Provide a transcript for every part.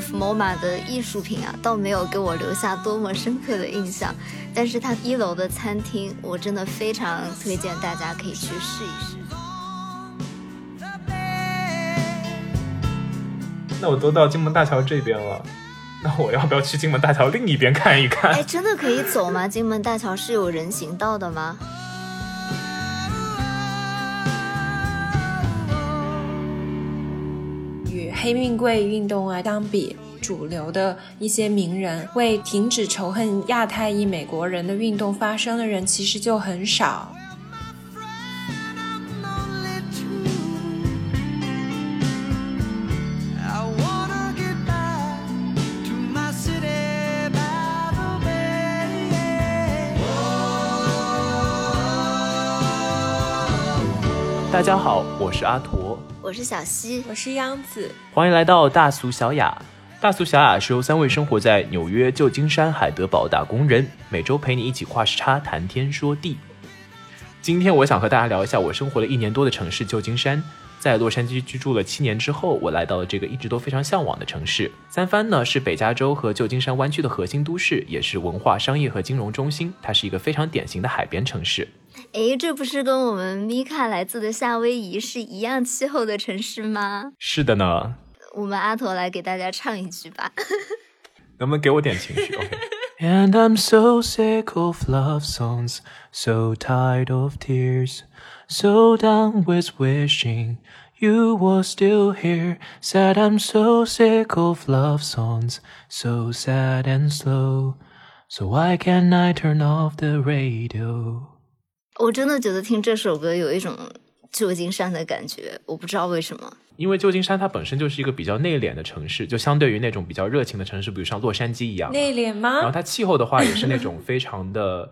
F MoMA 的艺术品啊，倒没有给我留下多么深刻的印象。但是它一楼的餐厅，我真的非常推荐大家可以去试一试。那我都到金门大桥这边了，那我要不要去金门大桥另一边看一看？哎，真的可以走吗？金门大桥是有人行道的吗？黑命贵运动啊相比，主流的一些名人为停止仇恨亚太裔美国人的运动发声的人，其实就很少。大家好，我是阿驼，我是小溪，我是央子，欢迎来到大俗小雅。大俗小雅是由三位生活在纽约、旧金山、海德堡打工人，每周陪你一起跨时差谈天说地。今天我想和大家聊一下我生活了一年多的城市旧金山。在洛杉矶居住了七年之后，我来到了这个一直都非常向往的城市。三藩呢是北加州和旧金山湾区的核心都市，也是文化、商业和金融中心。它是一个非常典型的海边城市。哎，这不是跟我们米卡来自的夏威夷是一样气候的城市吗？是的呢。我们阿驼来给大家唱一句吧。能不能给我点情绪？OK。And I'm so sick of love songs, so tired of tears, so done with wishing you were still here. Said I'm so sick of love songs, so sad and slow. So why can't I turn off the radio? 我真的觉得听这首歌有一种旧金山的感觉，我不知道为什么。因为旧金山它本身就是一个比较内敛的城市，就相对于那种比较热情的城市，比如像洛杉矶一样。内敛吗？然后它气候的话也是那种非常的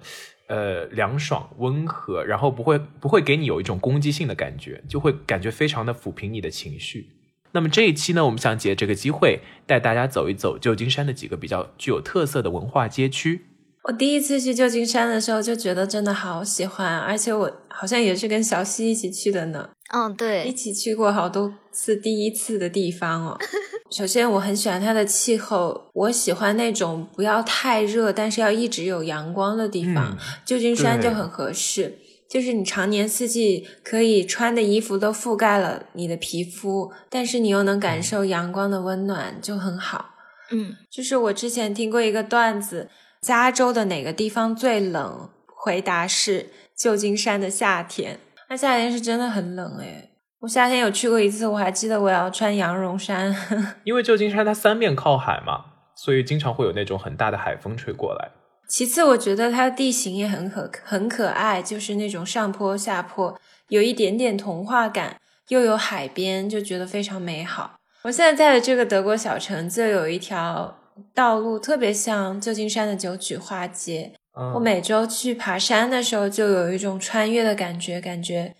呃凉爽温和，然后不会不会给你有一种攻击性的感觉，就会感觉非常的抚平你的情绪。那么这一期呢，我们想借这个机会带大家走一走旧金山的几个比较具有特色的文化街区。我第一次去旧金山的时候就觉得真的好喜欢，而且我好像也是跟小西一起去的呢。嗯，对，一起去过好多次第一次的地方哦。首先，我很喜欢它的气候，我喜欢那种不要太热，但是要一直有阳光的地方。旧金山就很合适，就是你常年四季可以穿的衣服都覆盖了你的皮肤，但是你又能感受阳光的温暖，就很好。嗯，就是我之前听过一个段子。加州的哪个地方最冷？回答是旧金山的夏天。那夏天是真的很冷诶。我夏天有去过一次，我还记得我要穿羊绒衫。因为旧金山它三面靠海嘛，所以经常会有那种很大的海风吹过来。其次，我觉得它的地形也很可很可爱，就是那种上坡下坡，有一点点童话感，又有海边，就觉得非常美好。我现在在的这个德国小城就有一条。道路特别像旧金山的九曲花街。我每周去爬山的时候，就有一种穿越的感觉，感觉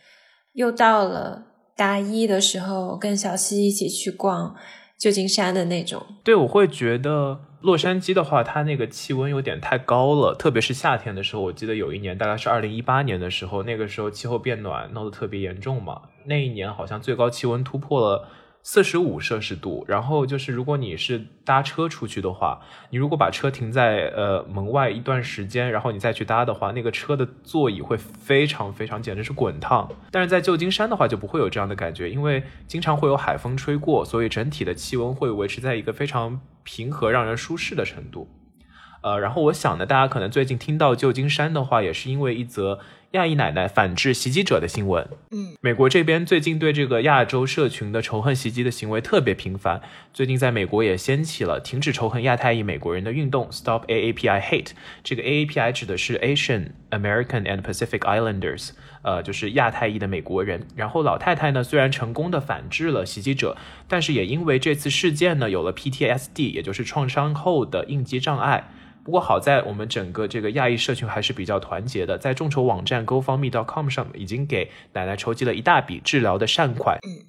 又到了大一的时候，跟小溪一起去逛旧金山的那种。对，我会觉得洛杉矶的话，它那个气温有点太高了，特别是夏天的时候。我记得有一年，大概是二零一八年的时候，那个时候气候变暖闹得特别严重嘛。那一年好像最高气温突破了。四十五摄氏度，然后就是如果你是搭车出去的话，你如果把车停在呃门外一段时间，然后你再去搭的话，那个车的座椅会非常非常简直是滚烫。但是在旧金山的话就不会有这样的感觉，因为经常会有海风吹过，所以整体的气温会维持在一个非常平和、让人舒适的程度。呃，然后我想呢，大家可能最近听到旧金山的话，也是因为一则。亚裔奶奶反制袭击者的新闻。嗯，美国这边最近对这个亚洲社群的仇恨袭击的行为特别频繁。最近在美国也掀起了停止仇恨亚太裔美国人的运动，Stop AAPI Hate。这个 AAPI 指的是 Asian American and Pacific Islanders，呃，就是亚太裔的美国人。然后老太太呢，虽然成功的反制了袭击者，但是也因为这次事件呢，有了 PTSD，也就是创伤后的应激障碍。不过好在我们整个这个亚裔社群还是比较团结的，在众筹网站 GoFundMe.com 上已经给奶奶筹集了一大笔治疗的善款。嗯，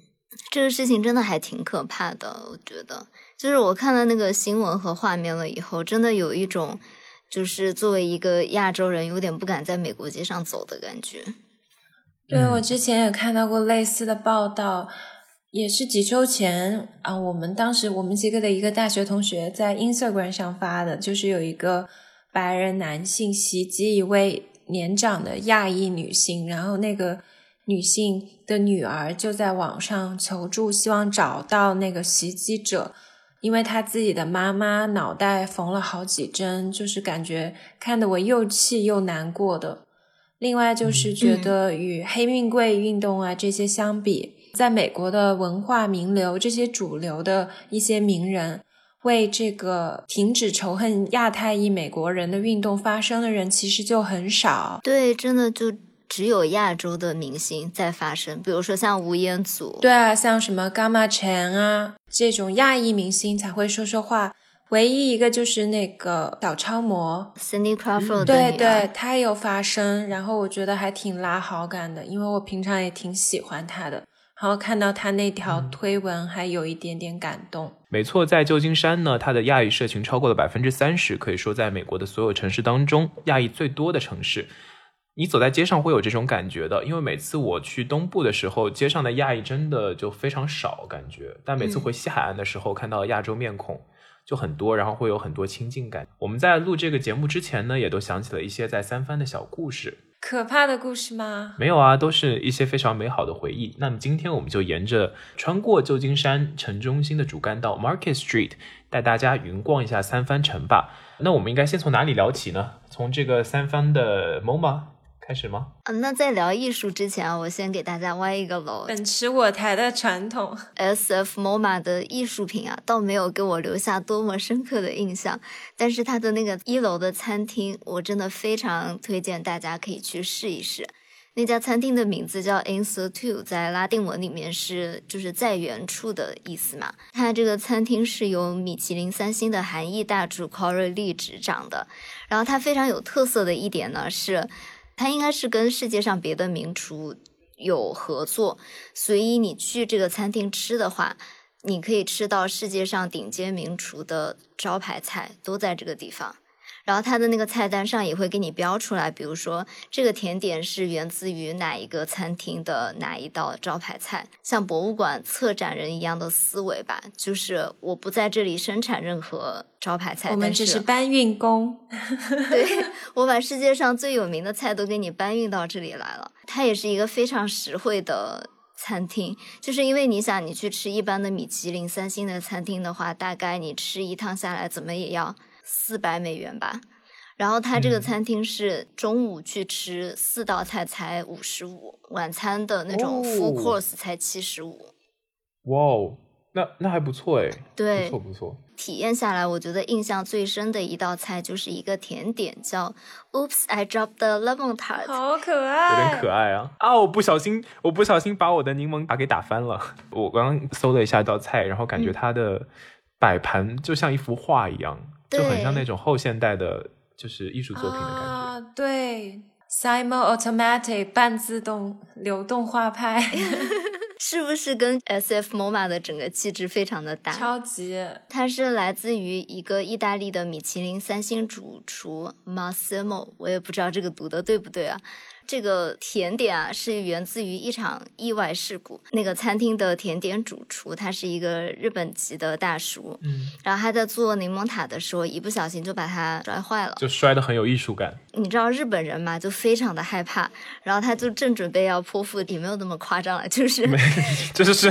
这个事情真的还挺可怕的，我觉得，就是我看了那个新闻和画面了以后，真的有一种就是作为一个亚洲人有点不敢在美国街上走的感觉。对，我之前也看到过类似的报道。也是几周前啊，我们当时我们几个的一个大学同学在 Instagram 上发的，就是有一个白人男性袭击一位年长的亚裔女性，然后那个女性的女儿就在网上求助，希望找到那个袭击者，因为她自己的妈妈脑袋缝了好几针，就是感觉看得我又气又难过的。另外就是觉得与黑命贵运动啊这些相比。在美国的文化名流，这些主流的一些名人，为这个停止仇恨亚太裔美国人的运动发声的人，其实就很少。对，真的就只有亚洲的明星在发声，比如说像吴彦祖。对啊，像什么 Gamma Chan 啊这种亚裔明星才会说说话。唯一一个就是那个小超模 Cindy Crawford，对对，她有发声，然后我觉得还挺拉好感的，因为我平常也挺喜欢她的。然后看到他那条推文，还有一点点感动。没错，在旧金山呢，它的亚裔社群超过了百分之三十，可以说在美国的所有城市当中，亚裔最多的城市。你走在街上会有这种感觉的，因为每次我去东部的时候，街上的亚裔真的就非常少，感觉。但每次回西海岸的时候，看到亚洲面孔就很多，然后会有很多亲近感。我们在录这个节目之前呢，也都想起了一些在三藩的小故事。可怕的故事吗？没有啊，都是一些非常美好的回忆。那么今天我们就沿着穿过旧金山城中心的主干道 Market Street，带大家云逛一下三藩城吧。那我们应该先从哪里聊起呢？从这个三藩的 MoMA。开始吗？嗯，那在聊艺术之前，我先给大家歪一个楼。本持我台的传统，S F MoMA 的艺术品啊，倒没有给我留下多么深刻的印象。但是它的那个一楼的餐厅，我真的非常推荐大家可以去试一试。那家餐厅的名字叫 In Situ，在拉丁文里面是就是在原处的意思嘛。它这个餐厅是由米其林三星的韩裔大厨 Corey Lee 执掌的。然后它非常有特色的一点呢是。它应该是跟世界上别的名厨有合作，所以你去这个餐厅吃的话，你可以吃到世界上顶尖名厨的招牌菜，都在这个地方。然后它的那个菜单上也会给你标出来，比如说这个甜点是源自于哪一个餐厅的哪一道招牌菜，像博物馆策展人一样的思维吧，就是我不在这里生产任何招牌菜，我们只是搬运工。对我把世界上最有名的菜都给你搬运到这里来了。它也是一个非常实惠的餐厅，就是因为你想你去吃一般的米其林三星的餐厅的话，大概你吃一趟下来怎么也要。四百美元吧，然后他这个餐厅是中午去吃四道菜才五十五，晚餐的那种 full course 才七十五。哇哦，那那还不错哎，对，不错不错。体验下来，我觉得印象最深的一道菜就是一个甜点，叫 Oops I dropped the lemon tart，好可爱，有点可爱啊啊！我不小心，我不小心把我的柠檬塔给打翻了。我刚刚搜了一下一道菜，然后感觉它的摆盘就像一幅画一样。就很像那种后现代的，就是艺术作品的感觉。啊，对，Simon Automatic 半自动流动画派，是不是跟 S F MoMA 的整个气质非常的搭？超级。它是来自于一个意大利的米其林三星主厨 Massimo，我也不知道这个读的对不对啊。这个甜点啊，是源自于一场意外事故。那个餐厅的甜点主厨，他是一个日本籍的大叔，嗯，然后他在做柠檬塔的时候，一不小心就把它摔坏了，就摔的很有艺术感。你知道日本人嘛，就非常的害怕，然后他就正准备要泼妇，也没有那么夸张了，就是，就是是。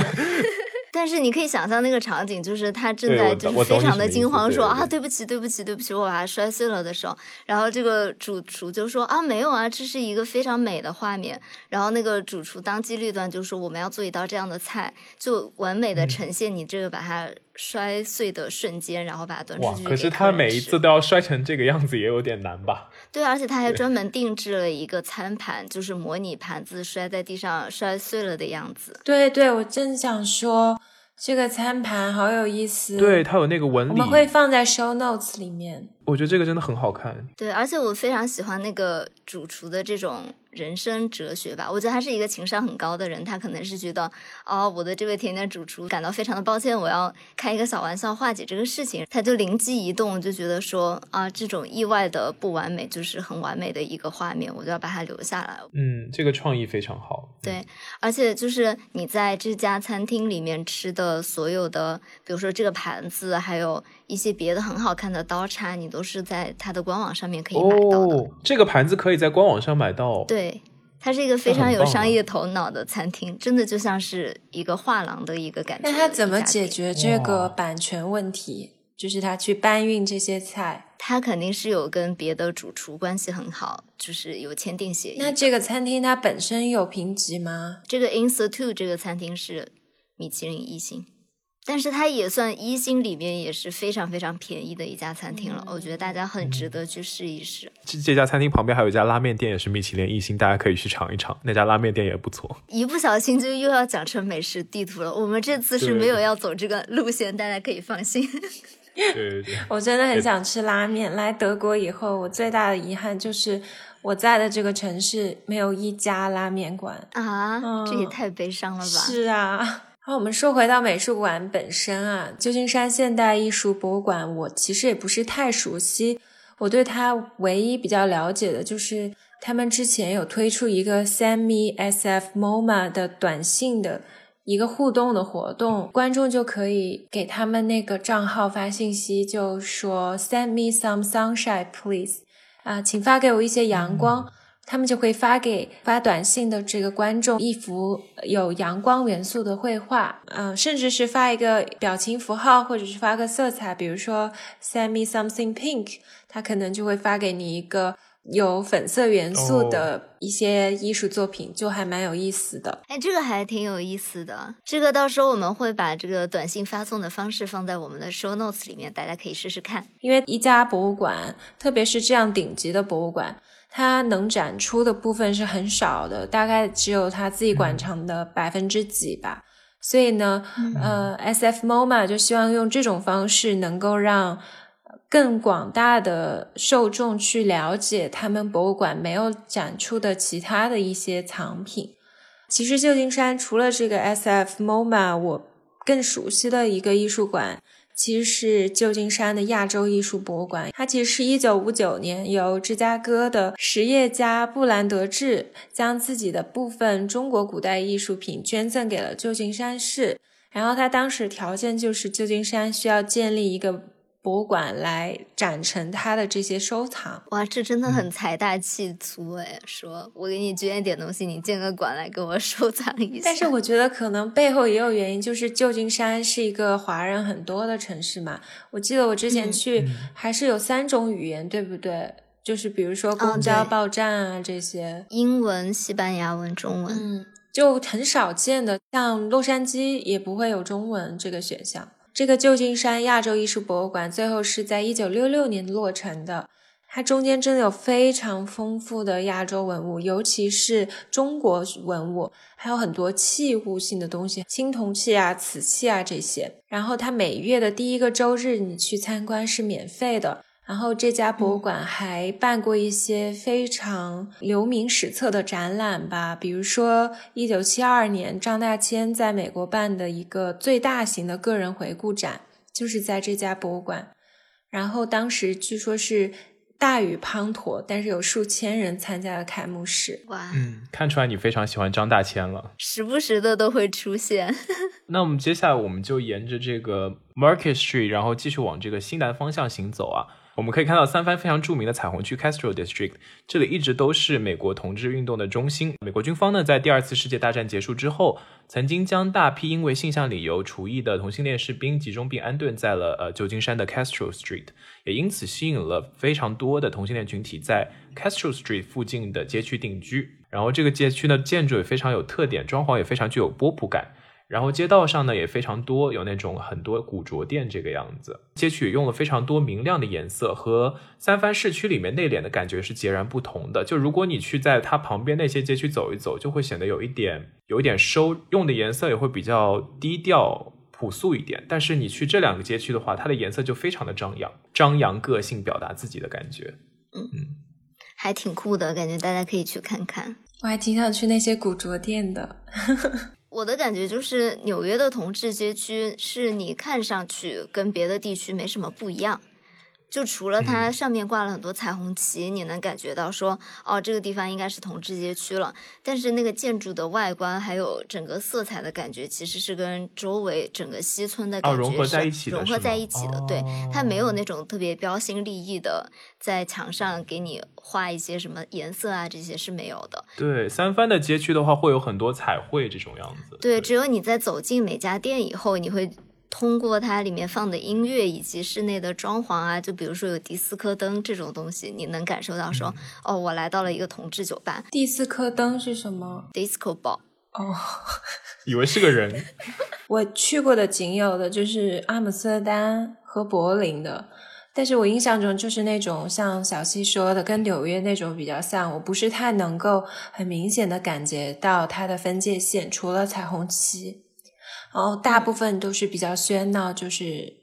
但是你可以想象那个场景，就是他正在就是非常的惊慌，说啊对不起对不起对不起，我把它摔碎了的时候，然后这个主厨就说啊没有啊，这是一个非常美的画面。然后那个主厨当机立断就说我们要做一道这样的菜，就完美的呈现你这个把它摔碎的瞬间，然后把它端出去。可是他每一次都要摔成这个样子，也有点难吧？对，而且他还专门定制了一个餐盘，就是模拟盘子摔在地上摔碎了的样子。对对，我正想说。这个餐盘好有意思，对，它有那个纹理，我们会放在 show notes 里面。我觉得这个真的很好看。对，而且我非常喜欢那个主厨的这种人生哲学吧。我觉得他是一个情商很高的人，他可能是觉得，哦，我的这位甜点主厨感到非常的抱歉，我要开一个小玩笑化解这个事情。他就灵机一动，就觉得说，啊，这种意外的不完美就是很完美的一个画面，我就要把它留下来。嗯，这个创意非常好。对，而且就是你在这家餐厅里面吃的所有的，比如说这个盘子，还有一些别的很好看的刀叉，你都是在它的官网上面可以买到的。哦，这个盘子可以在官网上买到。对，它是一个非常有商业头脑的餐厅，真的就像是一个画廊的一个感觉。那他怎么解？决这个版权问题？就是他去搬运这些菜。他肯定是有跟别的主厨关系很好，就是有签订协议。那这个餐厅它本身有评级吗？这个 Institute 这个餐厅是米其林一星，但是它也算一星里面也是非常非常便宜的一家餐厅了。我觉得大家很值得去试一试。这这家餐厅旁边还有一家拉面店，也是米其林一星，大家可以去尝一尝。那家拉面店也不错。一不小心就又要讲成美食地图了。我们这次是没有要走这个路线，大家可以放心。对对对，我真的很想吃拉面。来德国以后，我最大的遗憾就是我在的这个城市没有一家拉面馆。啊，这也嗯太悲伤了吧！是啊。我们说回到美术馆本身啊，旧金山现代艺术博物馆，我其实也不是太熟悉。我对它唯一比较了解的就是他们之前有推出一个 Send Me SF MoMA 的短信的一个互动的活动，观众就可以给他们那个账号发信息，就说 Send me some sunshine, please，啊，请发给我一些阳光。他们就会发给发短信的这个观众一幅有阳光元素的绘画，嗯、甚至是发一个表情符号，或者是发个色彩，比如说 send me something pink，他可能就会发给你一个有粉色元素的一些艺术作品，就还蛮有意思的。哎，这个还挺有意思的。这个到时候我们会把这个短信发送的方式放在我们的 show notes 里面，大家可以试试看。因为一家博物馆，特别是这样顶级的博物馆，它能展出的部分是很少的，大概只有它自己馆藏的百分之几吧。所以呢，呃，SF MoMA 就希望用这种方式，能够让更广大的受众去了解他们博物馆没有展出的其他的一些藏品。其实旧金山除了这个 SF MoMA，我更熟悉的一个艺术馆其实是旧金山的亚洲艺术博物馆，它其实是一九五九年由芝加哥的实业家布兰德治将自己的部分中国古代艺术品捐赠给了旧金山市，然后他当时条件就是旧金山需要建立一个博物馆来展陈他的这些收藏。哇，这真的很财大气粗哎！说我给你捐一点东西，你建个馆来给我收藏一下。但是我觉得可能背后也有原因，就是旧金山是一个华人很多的城市嘛。我记得我之前嗯去还是有三种语言，对不对？就是比如说公交报站啊这些，英文、西班牙文、中文，嗯，就很少见的。像洛杉矶也不会有中文这个选项。这个旧金山亚洲艺术博物馆最后是在一九六六年落成的。它中间真的有非常丰富的亚洲文物，尤其是中国文物，还有很多器物性的东西，青铜器啊、瓷器啊这些。然后它每月的第一个周日你去参观是免费的。然后这家博物馆还办过一些非常留名史册的展览吧，比如说一九七二年张大千在美国办的一个最大型的个人回顾展，就是在这家博物馆。然后当时据说是大雨滂沱，但是有数千人参加了开幕式。哇，嗯，看出来你非常喜欢张大千了。时不时的都会出现。那我们接下来我们就沿着这个 Market Street，然后继续往这个西南方向行走啊。我们可以看到三藩非常著名的彩虹区 Castro District，这里一直都是美国同志运动的中心。美国军方呢，在第二次世界大战结束之后，曾经将大批因为性向理由除役的同性恋士兵集中并安顿在了呃旧金山的 Castro Street，也因此吸引了非常多的同性恋群体在 Castro Street 附近的街区定居。然后这个街区呢建筑也非常有特点，装潢也非常具有波普感。然后街道上呢也非常多，有那种很多古着店这个样子。街区也用了非常多明亮的颜色，和三藩市区里面内敛的感觉是截然不同的。就如果你去在它旁边那些街区走一走，就会显得有一点有一点收，用的颜色也会比较低调。朴素一点。但是你去这两个街区的话，它的颜色就非常的张扬，张扬个性，表达自己的感觉。嗯嗯，还挺酷的感觉，大家可以去看看。我还挺想去那些古着店的。我的感觉就是纽约的同志街区是你看上去跟别的地区没什么不一样。就除了它上面挂了很多彩虹旗，你能感觉到说，哦，这个地方应该是同志街区了。但是那个建筑的外观还有整个色彩的感觉，其实是跟周围整个西村的感觉融合在一起的，融合在一起的。对，它没有那种特别标新立异的，在墙上给你画一些什么颜色啊，这些是没有的。对，三番的街区的话，会有很多彩绘这种样子。对，只有你在走进每家店以后，你会。通过它里面放的音乐以及室内的装潢啊，就比如说有迪斯科灯这种东西，你能感受到说，哦，我来到了一个同志酒吧。迪斯科灯是什么？Disco ball。哦，以为是个人。我去过的仅有的就是阿姆斯特丹和柏林的，但是我印象中就是那种像小西说的，跟纽约那种比较像，我不是太能够很明显的感觉到它的分界线，除了彩虹旗。然后大部分都是比较喧闹，就是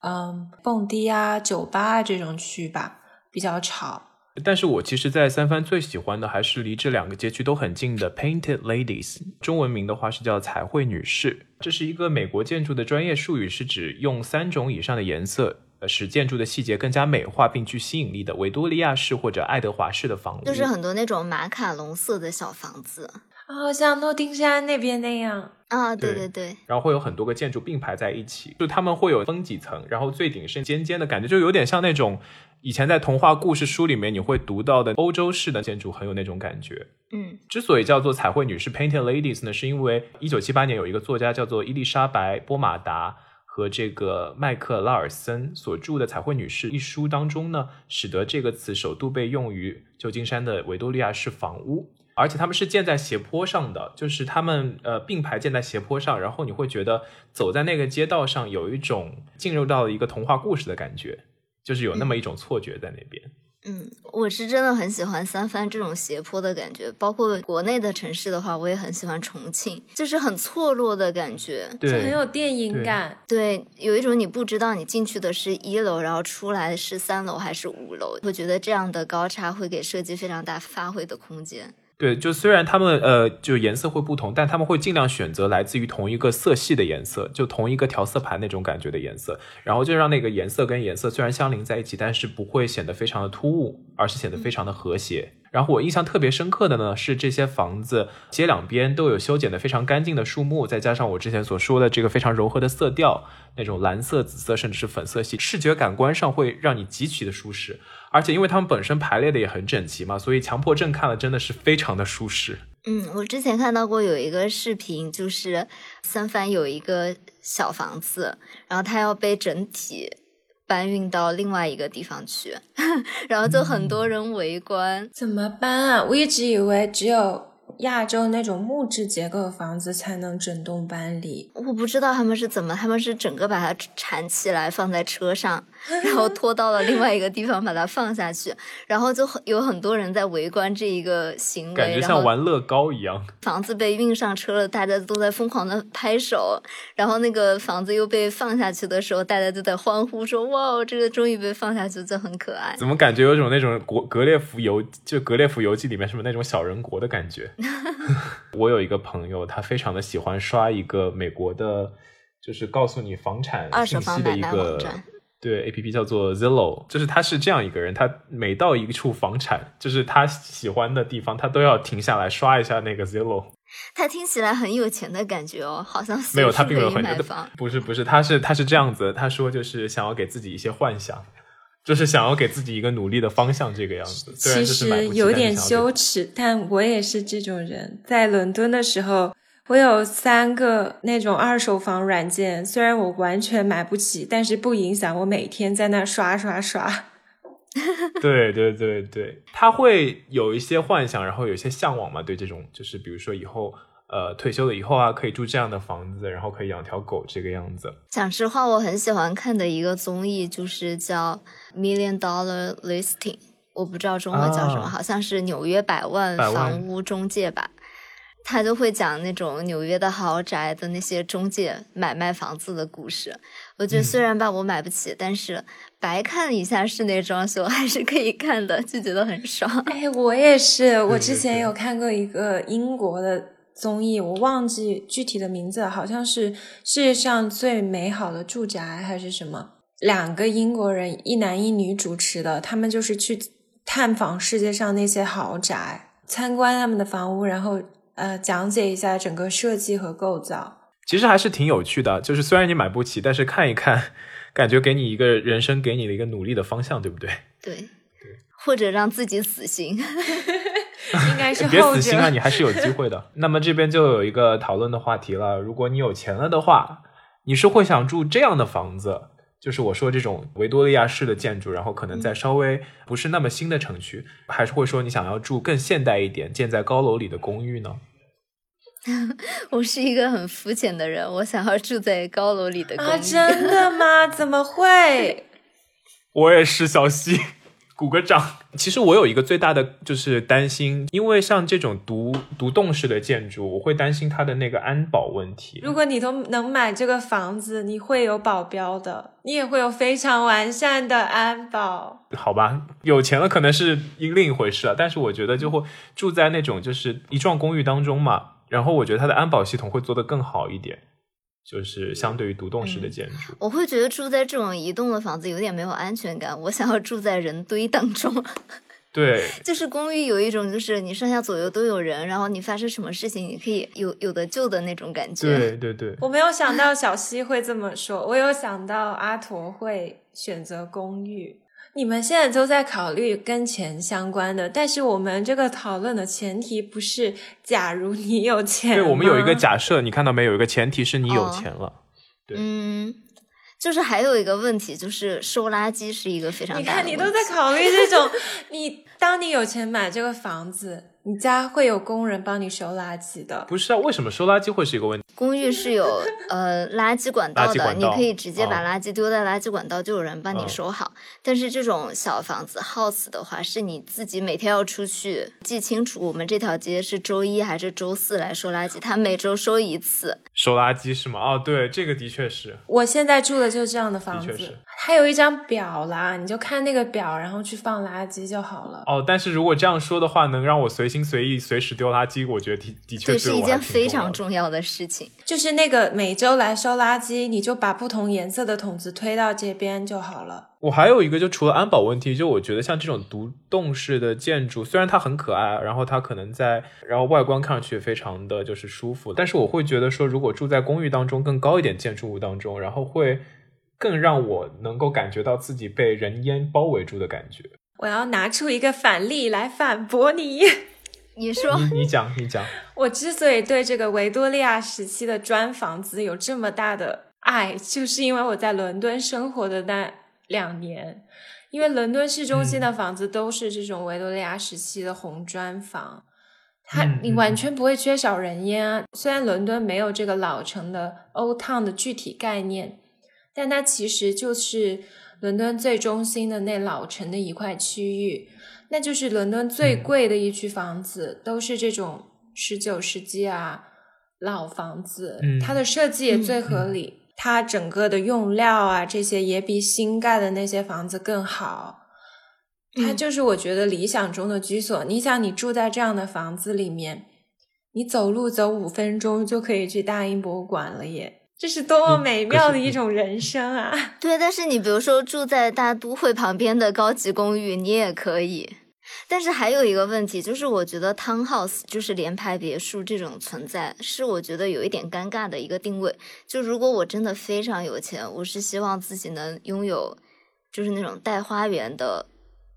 嗯，蹦迪啊、酒吧啊这种区吧，比较吵。但是我其实，在三藩最喜欢的还是离这两个街区都很近的 Painted Ladies，中文名的话是叫彩绘女士。这是一个美国建筑的专业术语，是指用三种以上的颜色，呃，使建筑的细节更加美化并具吸引力的维多利亚式或者爱德华式的房屋。就是很多那种马卡龙色的小房子。哦，像诺丁山那边那样啊，对对对，然后会有很多个建筑并排在一起，就他们会有分几层，然后最顶是尖尖的感觉，就有点像那种以前在童话故事书里面你会读到的欧洲式的建筑，很有那种感觉。嗯，之所以叫做彩绘女士 （Painted Ladies） 呢，是因为一九七八年有一个作家叫做伊丽莎白·波马达和这个麦克拉尔森所著的《彩绘女士》一书当中呢，使得这个词首度被用于旧金山的维多利亚式房屋。而且他们是建在斜坡上的，就是他们呃并排建在斜坡上，然后你会觉得走在那个街道上有一种进入到了一个童话故事的感觉，就是有那么一种错觉在那边。嗯，我是真的很喜欢三藩这种斜坡的感觉，包括国内的城市的话，我也很喜欢重庆，就是很错落的感觉，就很有电影感。对，有一种你不知道你进去的是一楼，然后出来是三楼还是五楼，会觉得这样的高差会给设计非常大发挥的空间。对，就虽然他们呃，就颜色会不同，但他们会尽量选择来自于同一个色系的颜色，就同一个调色盘那种感觉的颜色，然后就让那个颜色跟颜色虽然相邻在一起，但是不会显得非常的突兀，而是显得非常的和谐。然后我印象特别深刻的呢，是这些房子街两边都有修剪的非常干净的树木，再加上我之前所说的这个非常柔和的色调，那种蓝色、紫色甚至是粉色系，视觉感官上会让你极其的舒适。而且因为他们本身排列的也很整齐嘛，所以强迫症看了真的是非常的舒适。嗯，我之前看到过有一个视频，就是三藩有一个小房子，然后它要被整体。搬运到另外一个地方去，然后就很多人围观。怎么搬啊？我一直以为只有。亚洲那种木质结构的房子才能整栋搬离，我不知道他们是怎么，他们是整个把它缠起来放在车上，然后拖到了另外一个地方把它放下去，然后就有很多人在围观这一个行为，感觉像玩乐高一样。房子被运上车了，大家都在疯狂的拍手，然后那个房子又被放下去的时候，大家都在欢呼说：“哇，这个终于被放下去，就很可爱。”怎么感觉有种那种国格列佛游就格列佛游记里面什么那种小人国的感觉？我有一个朋友，他非常的喜欢刷一个美国的，就是告诉你房产信息的一个对 A P P 叫做 Zillow，就是他是这样一个人，他每到一处房产，就是他喜欢的地方，他都要停下来刷一下那个 Zillow。他听起来很有钱的感觉哦，好像没有他并没有很买房，不是不是，他是他是这样子，他说就是想要给自己一些幻想。就是想要给自己一个努力的方向，这个样子。其实有点羞耻，但我也是这种人。在伦敦的时候，我有三个那种二手房软件，虽然我完全买不起，但是不影响我每天在那刷刷刷。对对对对，他会有一些幻想，然后有一些向往嘛。对这种，就是比如说以后。呃，退休了以后啊，可以住这样的房子，然后可以养条狗，这个样子。讲实话，我很喜欢看的一个综艺就是叫《Million Dollar Listing》，我不知道中文叫什么，好像是纽约百万房屋中介吧。他就会讲那种纽约的豪宅的那些中介买卖房子的故事。我觉得虽然吧我买不起，但是白看一下室内装修还是可以看的，就觉得很爽。哎，我也是，我之前有看过一个英国的综艺，我忘记具体的名字，好像是世界上最美好的住宅还是什么，两个英国人一男一女主持的，他们就是去探访世界上那些豪宅，参观他们的房屋，然后呃讲解一下整个设计和构造。其实还是挺有趣的，就是虽然你买不起，但是看一看，感觉给你一个人生，给你了一个努力的方向，对不对？对，对或者让自己死心。应该是 别。死心啊，你还是有机会的。那么这边就有一个讨论的话题了，如果你有钱了的话，你是会想住这样的房子，就是我说这种维多利亚式的建筑，然后可能在稍微不是那么新的城区，还是会说你想要住更现代一点、建在高楼里的公寓呢？我是一个很肤浅的人，我想要住在高楼里的公寓。啊，真的吗？怎么会？我也是小溪，鼓个掌。其实我有一个最大的就是担心，因为像这种独独栋式的建筑，我会担心它的那个安保问题。如果你都能买这个房子，你会有保镖的，你也会有非常完善的安保。好吧，有钱了可能是一另一回事了，但是我觉得就会住在那种就是一幢公寓当中嘛，然后我觉得它的安保系统会做得更好一点，就是相对于独栋式的建筑。我会觉得住在这种移动的房子有点没有安全感，我想要住在人堆当中。对，就是公寓有一种，就是你上下左右都有人，然后你发生什么事情，你可以有有的救的那种感觉。对对对，我没有想到小西会这么说，我有想到阿驼会选择公寓。你们现在都在考虑跟钱相关的，但是我们这个讨论的前提不是假如你有钱对，我们有一个 假设，你看到没有？有一个前提是你有哦钱了。对嗯，就是还有一个问题，就是收垃圾是一个非常你看，大的问题。你都在考虑这种，你当你有钱买这个房子，你家会有工人帮你收垃圾的。不是啊，为什么收垃圾会是一个问题？公寓是有呃垃圾管道的，管道你可以直接把哦垃圾丢在垃圾管道，就有人帮你嗯收好。但是这种小房子 house 的话，是你自己每天要出去记清楚，我们这条街是周一还是周四来收垃圾，他每周收一次。收垃圾是吗？哦，对，这个的确是。我现在住的就是这样的房子的确是，它有一张表啦，你就看那个表，然后去放垃圾就好了。哦，但是如果这样说的话，能让我随心随意、随时丢垃圾，我觉得的的确是一件非挺重要的常重要的事情。就是那个每周来收垃圾，你就把不同颜色的桶子推到这边就好了。我还有一个，就除了安保问题，就我觉得像这种独栋式的建筑，虽然它很可爱，然后它可能在，然后外观看上去也非常的就是舒服，但是我会觉得说，如果住在公寓当中更高一点建筑物当中，然后会更让我能够感觉到自己被人烟包围住的感觉。我要拿出一个反例来反驳你。你说，你你讲，你讲，我之所以对这个维多利亚时期的砖房子有这么大的爱，就是因为我在伦敦生活的那两年，因为伦敦市中心的房子都是这种维多利亚时期的红砖房，它你完全不会缺少人烟啊。虽然伦敦没有这个老城的 Old Town 的具体概念，但它其实就是伦敦最中心的那老城的一块区域。那就是伦敦最贵的一区房子，都是这种十九世纪啊老房子，嗯它的设计也最合理，它整个的用料啊这些也比新盖的那些房子更好。它嗯就是我觉得理想中的居所。你想，你住在这样的房子里面，你走路走五分钟就可以去大英博物馆了耶！这是多么嗯美妙的一种人生啊！对，但是你比如说住在大都会旁边的高级公寓，你也可以。但是还有一个问题，就是我觉得 townhouse 就是联排别墅这种存在，是我觉得有一点尴尬的一个定位。就如果我真的非常有钱，我是希望自己能拥有，就是那种带花园的，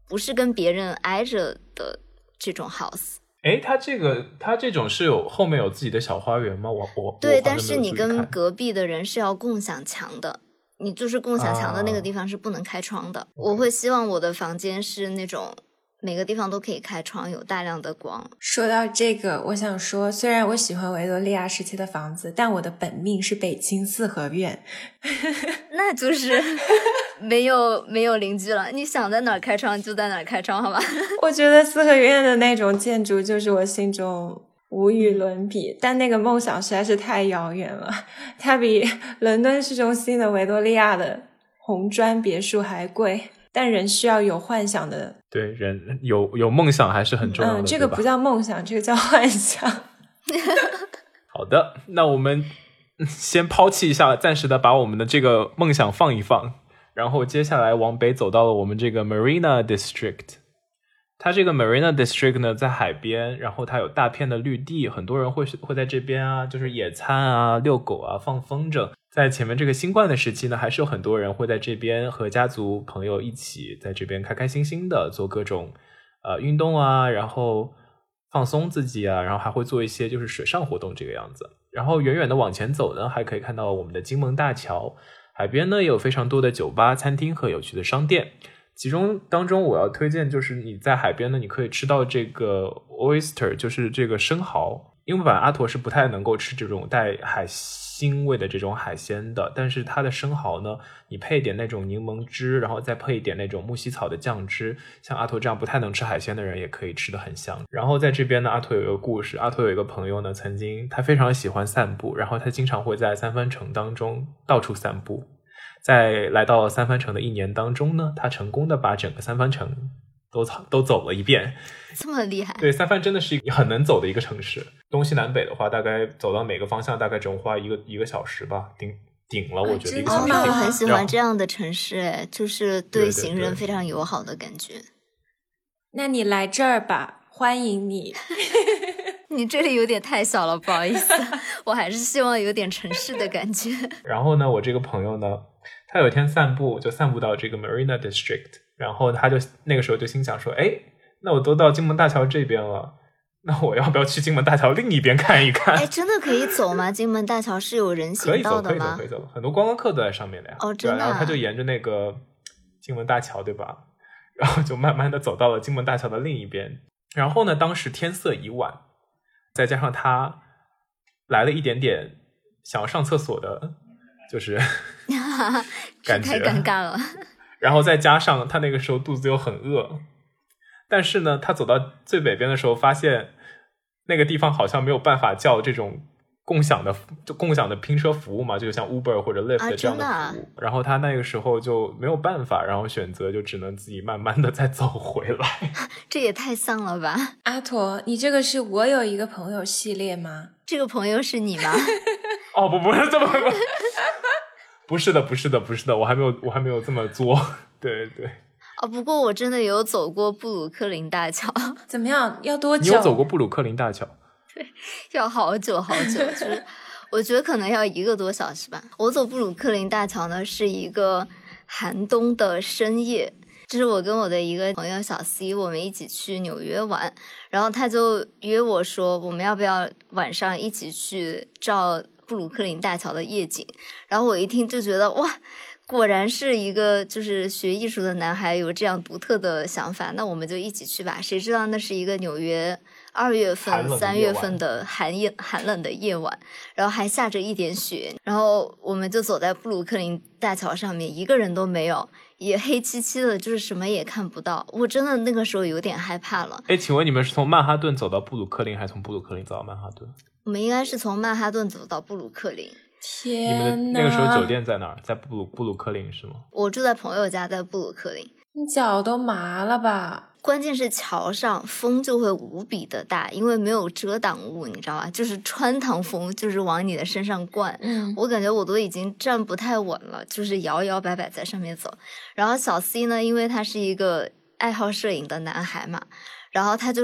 不是跟别人挨着的这种 house。哎，它这个它这种是有后面有自己的小花园吗？我我对，我但是你跟隔壁的人是要共享墙的，你就是共享墙的那个啊地方是不能开窗的。我会希望我的房间是那种每个地方都可以开窗，有大量的光。说到这个，我想说，虽然我喜欢维多利亚时期的房子，但我的本命是北京四合院。那就是没有没有邻居了，你想在哪儿开窗就在哪儿开窗，好吧？我觉得四合院的那种建筑就是我心中无与伦比。但那个梦想实在是太遥远了，它比伦敦市中心的维多利亚的红砖别墅还贵。但人需要有幻想的，对人有有梦想还是很重要的。嗯，这个不叫梦想，这个叫幻想。好的，那我们先抛弃一下，暂时的把我们的这个梦想放一放，然后接下来往北走到了我们这个 Marina District。它这个 Marina District 呢，在海边，然后它有大片的绿地，很多人会会在这边啊，就是野餐啊、遛狗啊、放风筝。在前面这个新冠的时期呢，还是有很多人会在这边和家族朋友一起在这边开开心心的做各种呃运动啊，然后放松自己啊，然后还会做一些就是水上活动这个样子。然后远远的往前走呢，还可以看到我们的金门大桥，海边呢也有非常多的酒吧、餐厅和有趣的商店。其中当中，我要推荐就是你在海边呢，你可以吃到这个 oyster，就是这个生蚝。因为本来阿驼是不太能够吃这种带海腥味的这种海鲜的，但是它的生蚝呢，你配点那种柠檬汁，然后再配一点那种木樨草的酱汁，像阿驼这样不太能吃海鲜的人也可以吃的很香。然后在这边呢，阿驼有一个故事，阿驼有一个朋友呢，曾经他非常喜欢散步，然后他经常会在三藩城当中到处散步。在来到三藩城的一年当中呢，他成功的把整个三藩城都都走了一遍，这么厉害？对，三藩真的是一个很能走的一个城市。东西南北的话，大概走到每个方向大概只用花一个一个小时吧，顶顶了，我觉得一个小时。我很喜欢这样的城市，哎，就是对行人非常友好的感觉。那你来这儿吧，欢迎你。你这里有点太小了，不好意思，我还是希望有点城市的感觉。然后呢，我这个朋友呢。他有一天散步，就散步到这个 Marina District，然后他就那个时候就心想说：“哎，那我都到金门大桥这边了，那我要不要去金门大桥另一边看一看？”哎，真的可以走吗？金门大桥是有人行道的吗？可以走，可以走，可以走，很多观光客都在上面的呀。哦，真的。然后他就沿着那个金门大桥，对吧？然后就慢慢的走到了金门大桥的另一边。然后呢，当时天色已晚，再加上他来了一点点想要上厕所的。就是 感觉太尴尬了，然后再加上他那个时候肚子又很饿，但是呢，他走到最北边的时候，发现那个地方好像没有办法叫这种共享的就共享的拼车服务嘛，就像 Uber 或者 Lyft 这样的服务。然后他那个时候就没有办法，然后选择就只能自己慢慢的再走回来。这也太丧了吧！阿驼，你这个是我有一个朋友系列吗？这个朋友是你吗？哦不不是这么不是的不是的不是的，我还没有我还没有这么作，对对。哦，不过我真的有走过布鲁克林大桥，怎么样？要多久？你有走过布鲁克林大桥？对，要好久好久，就是我觉得可能要一个多小时吧。我走布鲁克林大桥呢，是一个寒冬的深夜。这是我跟我的一个朋友小 C，我们一起去纽约玩，然后他就约我说，我们要不要晚上一起去照布鲁克林大桥的夜景？然后我一听就觉得哇，果然是一个就是学艺术的男孩有这样独特的想法，那我们就一起去吧。谁知道那是一个纽约二月份、三月份的寒夜寒冷的夜晚，然后还下着一点雪，然后我们就走在布鲁克林大桥上面，一个人都没有。也黑漆漆的，就是什么也看不到。我真的那个时候有点害怕了。哎，请问你们是从曼哈顿走到布鲁克林，还是从布鲁克林走到曼哈顿？我们应该是从曼哈顿走到布鲁克林。天呐！你们那个时候酒店在哪儿？在布鲁布鲁克林是吗？我住在朋友家，在布鲁克林。你脚都麻了吧？关键是桥上风就会无比的大，因为没有遮挡物，你知道吧？就是穿堂风，就是往你的身上灌。嗯，我感觉我都已经站不太稳了，就是摇摇摆摆在上面走。然后小 C 呢，因为他是一个爱好摄影的男孩嘛，然后他就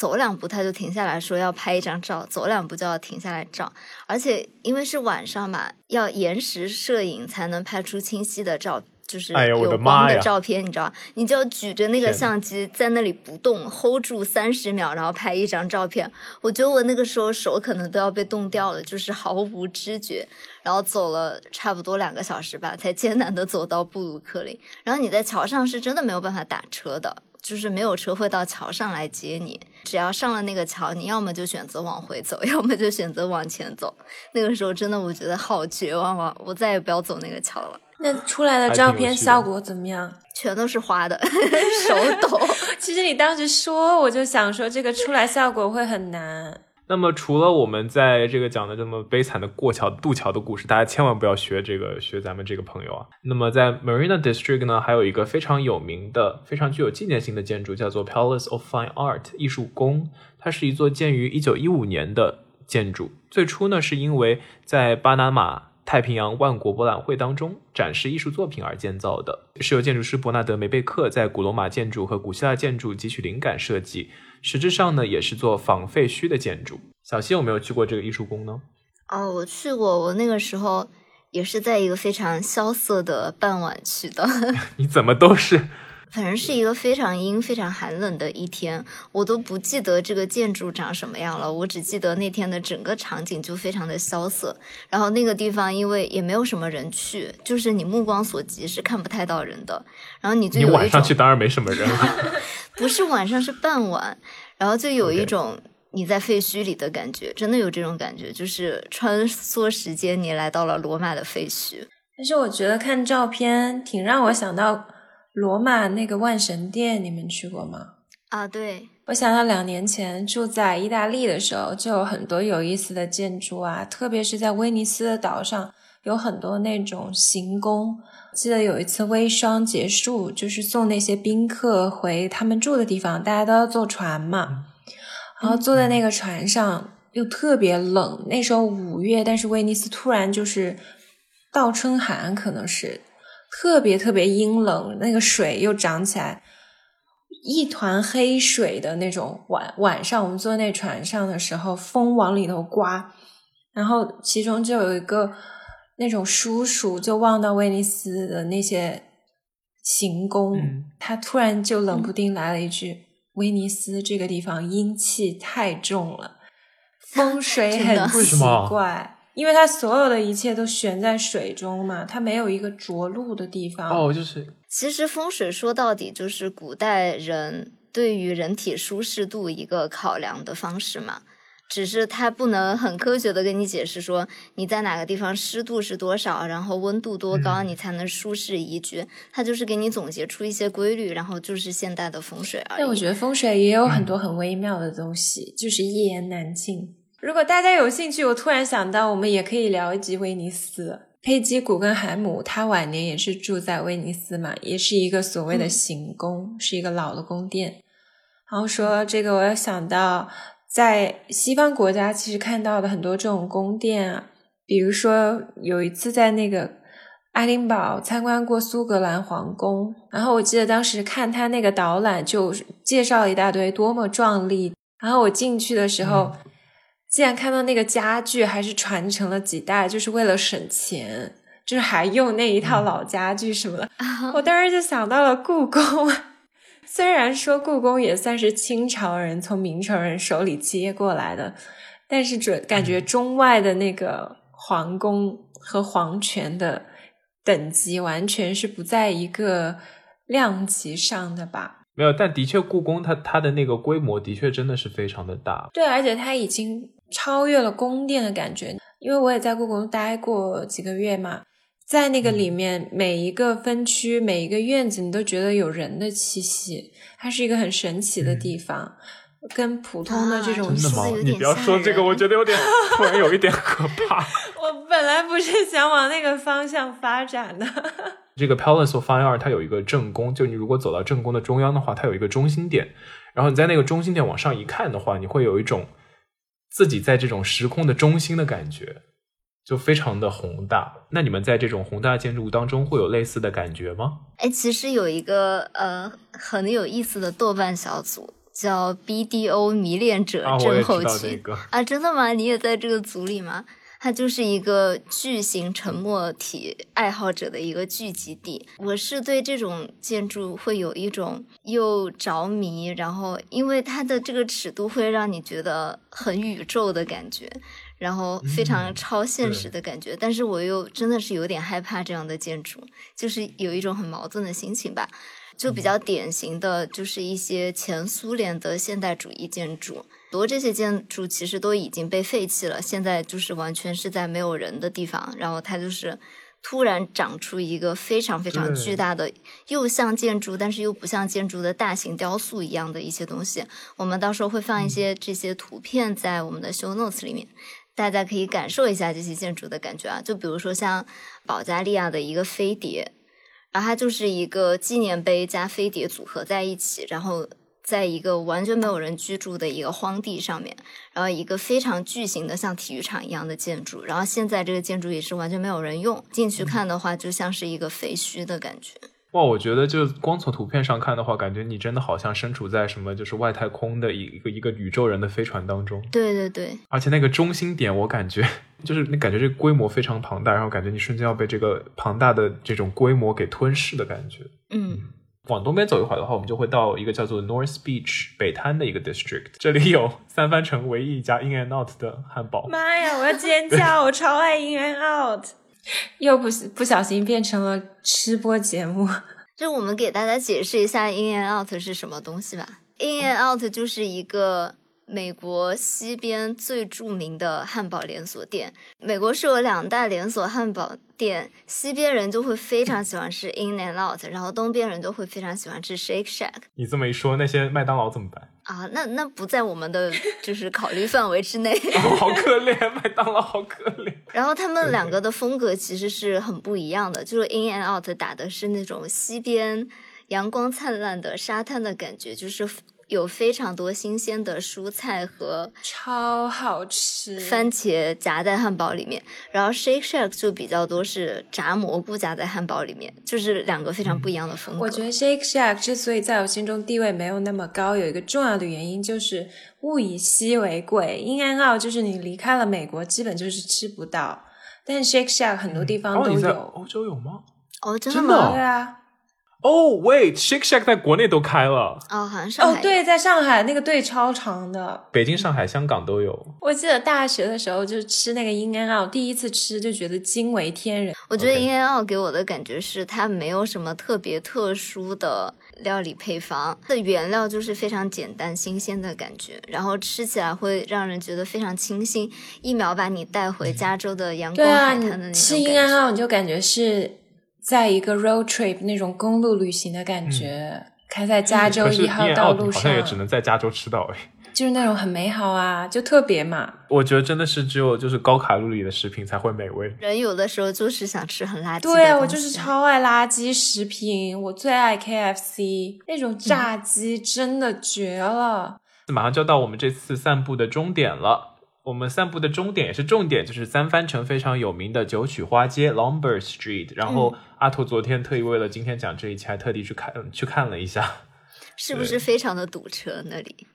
走两步他就停下来说要拍一张照，走两步就要停下来照。而且因为是晚上嘛，要延时摄影才能拍出清晰的照。就是有光的照片，你知道你就要举着那个相机在那里不动，hold 住三十秒，然后拍一张照片。我觉得我那个时候手可能都要被冻掉了，就是毫无知觉。然后走了差不多两个小时吧，才艰难的走到布鲁克林。然后你在桥上是真的没有办法打车的，就是没有车会到桥上来接你。只要上了那个桥，你要么就选择往回走，要么就选择往前走。那个时候真的我觉得好绝望啊！我再也不要走那个桥了。那出来的照片效果怎么样？全都是花的，手抖。其实你当时说，我就想说这个出来效果会很难。那么除了我们在这个讲的这么悲惨的过桥渡桥的故事，大家千万不要学这个学咱们这个朋友啊。那么在 Marina District 呢，还有一个非常有名的、非常具有纪念性的建筑，叫做 Palace of Fine Art 艺术宫。它是一座建于1915年的建筑，最初呢是因为在巴拿马。太平洋万国博览会当中展示艺术作品而建造的，是由建筑师伯纳德梅贝克在古罗马建筑和古希腊建筑汲取灵感设计。实质上呢，也是做仿废墟的建筑。小溪有没有去过这个艺术宫呢？哦，我去过，我那个时候也是在一个非常萧瑟的傍晚去的。你怎么都是？反正是一个非常阴、非常寒冷的一天，我都不记得这个建筑长什么样了，我只记得那天的整个场景就非常的萧瑟。然后那个地方因为也没有什么人去，就是你目光所及是看不太到人的。然后你就你晚上去当然没什么人了，不是晚上是傍晚，然后就有一种你在废墟里的感觉，真的有这种感觉，就是穿梭时间，你来到了罗马的废墟。但是我觉得看照片挺让我想到。罗马那个万神殿，你们去过吗？啊，对，我想到两年前住在意大利的时候，就有很多有意思的建筑啊，特别是在威尼斯的岛上，有很多那种行宫。记得有一次微霜结束，就是送那些宾客回他们住的地方，大家都要坐船嘛，然后坐在那个船上又特别冷，那时候五月，但是威尼斯突然就是倒春寒，可能是。特别特别阴冷，那个水又涨起来，一团黑水的那种。晚晚上我们坐那船上的时候，风往里头刮，然后其中就有一个那种叔叔，就望到威尼斯的那些行宫，他突然就冷不丁来了一句：“威尼斯这个地方阴气太重了，风水很奇怪。”因为它所有的一切都悬在水中嘛，它没有一个着陆的地方。哦，就是。其实风水说到底就是古代人对于人体舒适度一个考量的方式嘛，只是它不能很科学的跟你解释说你在哪个地方湿度是多少，然后温度多高你才能舒适宜居，它就是给你总结出一些规律，然后就是现代的风水而已。但我觉得风水也有很多很微妙的东西，就是一言难尽。如果大家有兴趣，我突然想到，我们也可以聊一集威尼斯。佩吉·古根海姆他晚年也是住在威尼斯嘛，也是一个所谓的行宫，是一个老的宫殿。然后说这个，我要想到在西方国家其实看到的很多这种宫殿啊，比如说有一次在那个爱丁堡参观过苏格兰皇宫，然后我记得当时看他那个导览就介绍了一大堆多么壮丽，然后我进去的时候。竟然看到那个家具还是传承了几代，就是为了省钱，就是还用那一套老家具什么的。我当时就想到了故宫，虽然说故宫也算是清朝人从明朝人手里接过来的，但是准感觉中外的那个皇宫和皇权的等级完全是不在一个量级上的吧。没有，但的确故宫它它的那个规模的确真的是非常的大。对，而且它已经。超越了宫殿的感觉，因为我也在故宫待过几个月嘛，在那个里面每一个分区、每一个院子，你都觉得有人的气息，它是一个很神奇的地方，跟普通的这种真的吗？你不要说这个，我觉得有点 突然有一点可怕。我本来不是想往那个方向发展的。这个 Palace of Fine Art 它有一个正宫，就你如果走到正宫的中央的话，它有一个中心点，然后你在那个中心点往上一看的话，你会有一种。自己在这种时空的中心的感觉，就非常的宏大。那你们在这种宏大建筑物当中会有类似的感觉吗？哎，其实有一个呃很有意思的豆瓣小组，叫 BDO 迷恋者症候群啊，真的吗？你也在这个组里吗？它就是一个巨型沉默体爱好者的一个聚集地。我是对这种建筑会有一种又着迷，然后因为它的这个尺度会让你觉得很宇宙的感觉，然后非常超现实的感觉。但是我又真的是有点害怕这样的建筑，就是有一种很矛盾的心情吧。就比较典型的就是一些前苏联的现代主义建筑。多这些建筑其实都已经被废弃了，现在就是完全是在没有人的地方，然后它就是突然长出一个非常非常巨大的，又像建筑但是又不像建筑的大型雕塑一样的一些东西。我们到时候会放一些这些图片在我们的 show notes 里面，大家可以感受一下这些建筑的感觉啊。就比如说像保加利亚的一个飞碟，然后它就是一个纪念碑加飞碟组合在一起，然后。在一个完全没有人居住的一个荒地上面，然后一个非常巨型的像体育场一样的建筑，然后现在这个建筑也是完全没有人用，进去看的话就像是一个废墟的感觉。哇，我觉得就光从图片上看的话，感觉你真的好像身处在什么就是外太空的一个一个宇宙人的飞船当中。对对对，而且那个中心点，我感觉就是你感觉这个规模非常庞大，然后感觉你瞬间要被这个庞大的这种规模给吞噬的感觉。嗯。往东边走一会儿的话，我们就会到一个叫做 North Beach 北滩的一个 district。这里有 三藩城唯一一家 In and Out 的汉堡。妈呀！我要尖叫！我超爱 In and Out，又不不小心变成了吃播节目。就我们给大家解释一下 In and Out 是什么东西吧。In and Out 就是一个。美国西边最著名的汉堡连锁店，美国是有两大连锁汉堡店，西边人就会非常喜欢吃 In and Out，然后东边人就会非常喜欢吃 Shake Shack。你这么一说，那些麦当劳怎么办啊？那那不在我们的就是考虑范围之内。好可怜，麦当劳好可怜。然后他们两个的风格其实是很不一样的，就是 In and Out 打的是那种西边阳光灿烂的沙滩的感觉，就是。有非常多新鲜的蔬菜和超好吃番茄夹在汉堡里面，然后 Shake Shack 就比较多是炸蘑菇夹在汉堡里面，就是两个非常不一样的风格。我觉得 Shake Shack 之所以在我心中地位没有那么高，有一个重要的原因就是物以稀为贵。In and Out 就是你离开了美国，基本就是吃不到，但 Shake Shack 很多地方都有。欧洲有吗？哦，真的吗？对啊。哦，Wait，Shake Shack 在国内都开了。哦，好像上海。哦，对，在上海那个队超长的。北京、上海、香港都有。我记得大学的时候就吃那个 In and Out，第一次吃就觉得惊为天人。我觉得 In and Out 给我的感觉是它没有什么特别特殊的料理配方，它的原料就是非常简单新鲜的感觉，然后吃起来会让人觉得非常清新，一秒把你带回加州的阳光海滩的那种吃 In and Out 你就感觉是。在一个 road trip 那种公路旅行的感觉，开在加州一号道路上，好像也只能在加州吃到哎，就是那种很美好啊，就特别嘛。我觉得真的是只有就是高卡路里的食品才会美味。人有的时候就是想吃很垃圾。对啊，我就是超爱垃圾食品，我最爱 KFC 那种炸鸡，真的绝了。马上就要到我们这次散步的终点了。我们散步的终点也是重点，就是三藩城非常有名的九曲花街 （Lombard Street）。然后阿图昨天特意为了今天讲这一期，还特地去看去看了一下，是不是非常的堵车那里？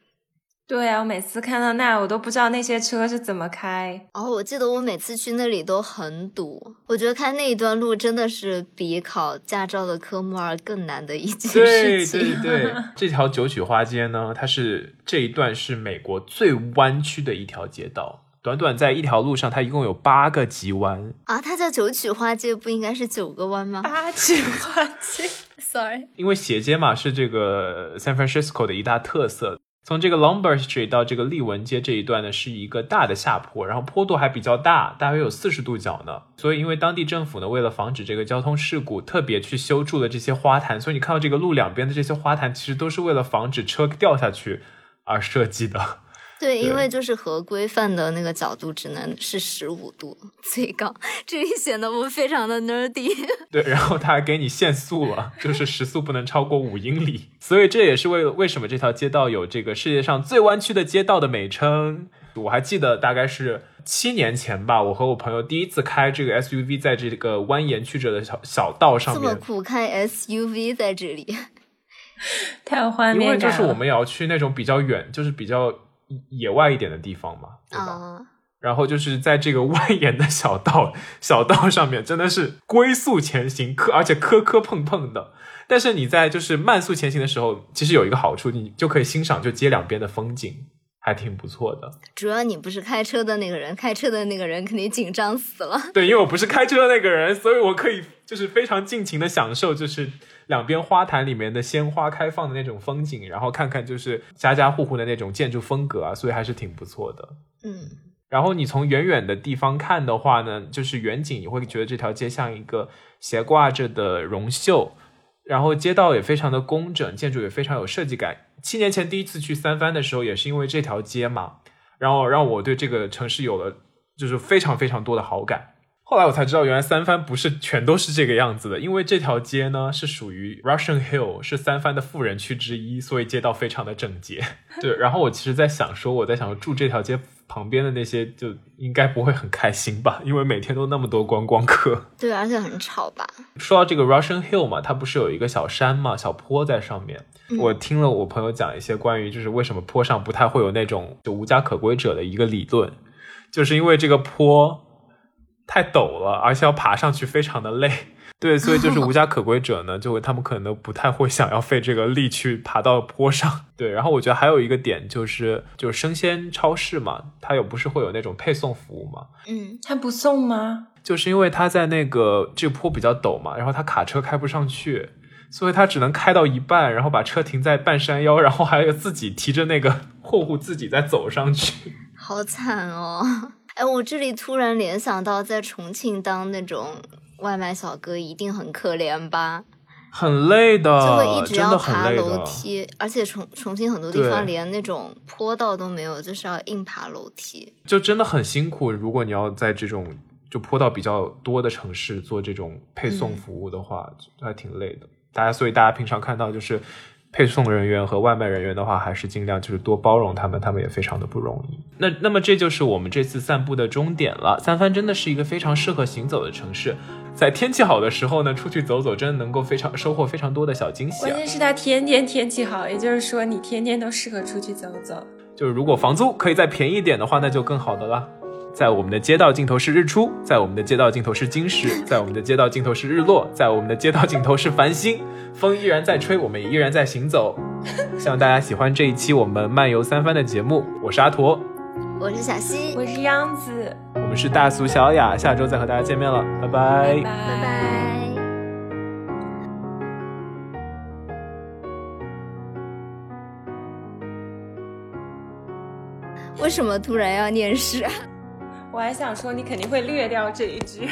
对啊，我每次看到那，我都不知道那些车是怎么开。哦，我记得我每次去那里都很堵。我觉得开那一段路真的是比考驾照的科目二更难的一件事情。对对 对，这条九曲花街呢，它是这一段是美国最弯曲的一条街道。短短在一条路上，它一共有八个急弯啊！它叫九曲花街，不应该是九个弯吗？八曲花街，Sorry，因为斜街嘛，是这个 San Francisco 的一大特色。从这个 Lombard Street 到这个利文街这一段呢，是一个大的下坡，然后坡度还比较大，大约有四十度角呢。所以，因为当地政府呢，为了防止这个交通事故，特别去修筑了这些花坛。所以你看到这个路两边的这些花坛，其实都是为了防止车掉下去而设计的。对，因为就是合规范的那个角度只能是十五度 最高，这里显得我非常的 nerdy。对，然后他还给你限速了，就是时速不能超过五英里，所以这也是为为什么这条街道有这个世界上最弯曲的街道的美称。我还记得大概是七年前吧，我和我朋友第一次开这个 SUV 在这个蜿蜒曲折的小小道上面，这么苦开 SUV 在这里，太有画面了因为就是我们也要去那种比较远，就是比较。野外一点的地方嘛，对吧？然后就是在这个蜿蜒的小道小道上面，真的是龟速前行，磕而且磕磕碰碰的。但是你在就是慢速前行的时候，其实有一个好处，你就可以欣赏就街两边的风景，还挺不错的。主要你不是开车的那个人，开车的那个人肯定紧张死了。对，因为我不是开车的那个人，所以我可以就是非常尽情的享受，就是。两边花坛里面的鲜花开放的那种风景，然后看看就是家家户户的那种建筑风格啊，所以还是挺不错的。嗯，然后你从远远的地方看的话呢，就是远景，你会觉得这条街像一个斜挂着的绒袖，然后街道也非常的工整，建筑也非常有设计感。七年前第一次去三藩的时候，也是因为这条街嘛，然后让我对这个城市有了就是非常非常多的好感。后来我才知道，原来三藩不是全都是这个样子的，因为这条街呢 是属于 Russian Hill，是三藩的富人区之一，所以街道非常的整洁。对，然后我其实，在想说，我在想住这条街旁边的那些，就应该不会很开心吧，因为每天都那么多观光客。对，而且很吵吧。说到这个 Russian Hill 嘛，它不是有一个小山嘛，小坡在上面。我听了我朋友讲一些关于就是为什么坡上不太会有那种就无家可归者的一个理论，就是因为这个坡。太陡了，而且要爬上去非常的累，对，所以就是无家可归者呢，就会他们可能不太会想要费这个力去爬到坡上，对。然后我觉得还有一个点就是，就是生鲜超市嘛，它有不是会有那种配送服务吗？嗯，它不送吗？就是因为它在那个这个坡比较陡嘛，然后它卡车开不上去，所以它只能开到一半，然后把车停在半山腰，然后还有自己提着那个 货物自己再走上去，好惨哦。哎，我这里突然联想到，在重庆当那种外卖小哥一定很可怜吧？很累的，就会一直要爬楼梯，而且重重庆很多地方连那种坡道都没有，就是要硬爬楼梯，就真的很辛苦。如果你要在这种就坡道比较多的城市做这种配送服务的话，还挺累的。大家，所以大家平常看到就是。配送人员和外卖人员的话，还是尽量就是多包容他们，他们也非常的不容易。那那么这就是我们这次散步的终点了。三藩真的是一个非常适合行走的城市，在天气好的时候呢，出去走走，真的能够非常收获非常多的小惊喜。关键是它天天天气好，也就是说你天天都适合出去走走。就是如果房租可以再便宜一点的话，那就更好的了。在我们的街道尽头是日出，在我们的街道尽头是金石，在我们的街道尽头是日落，在我们的街道尽头是繁星。风依然在吹，我们也依然在行走。希望大家喜欢这一期我们漫游三番的节目。我是阿驼，我是小溪，我是央子，我们是大俗小雅。下周再和大家见面了，拜拜，拜拜。为什么突然要念诗？我还想说，你肯定会略掉这一句。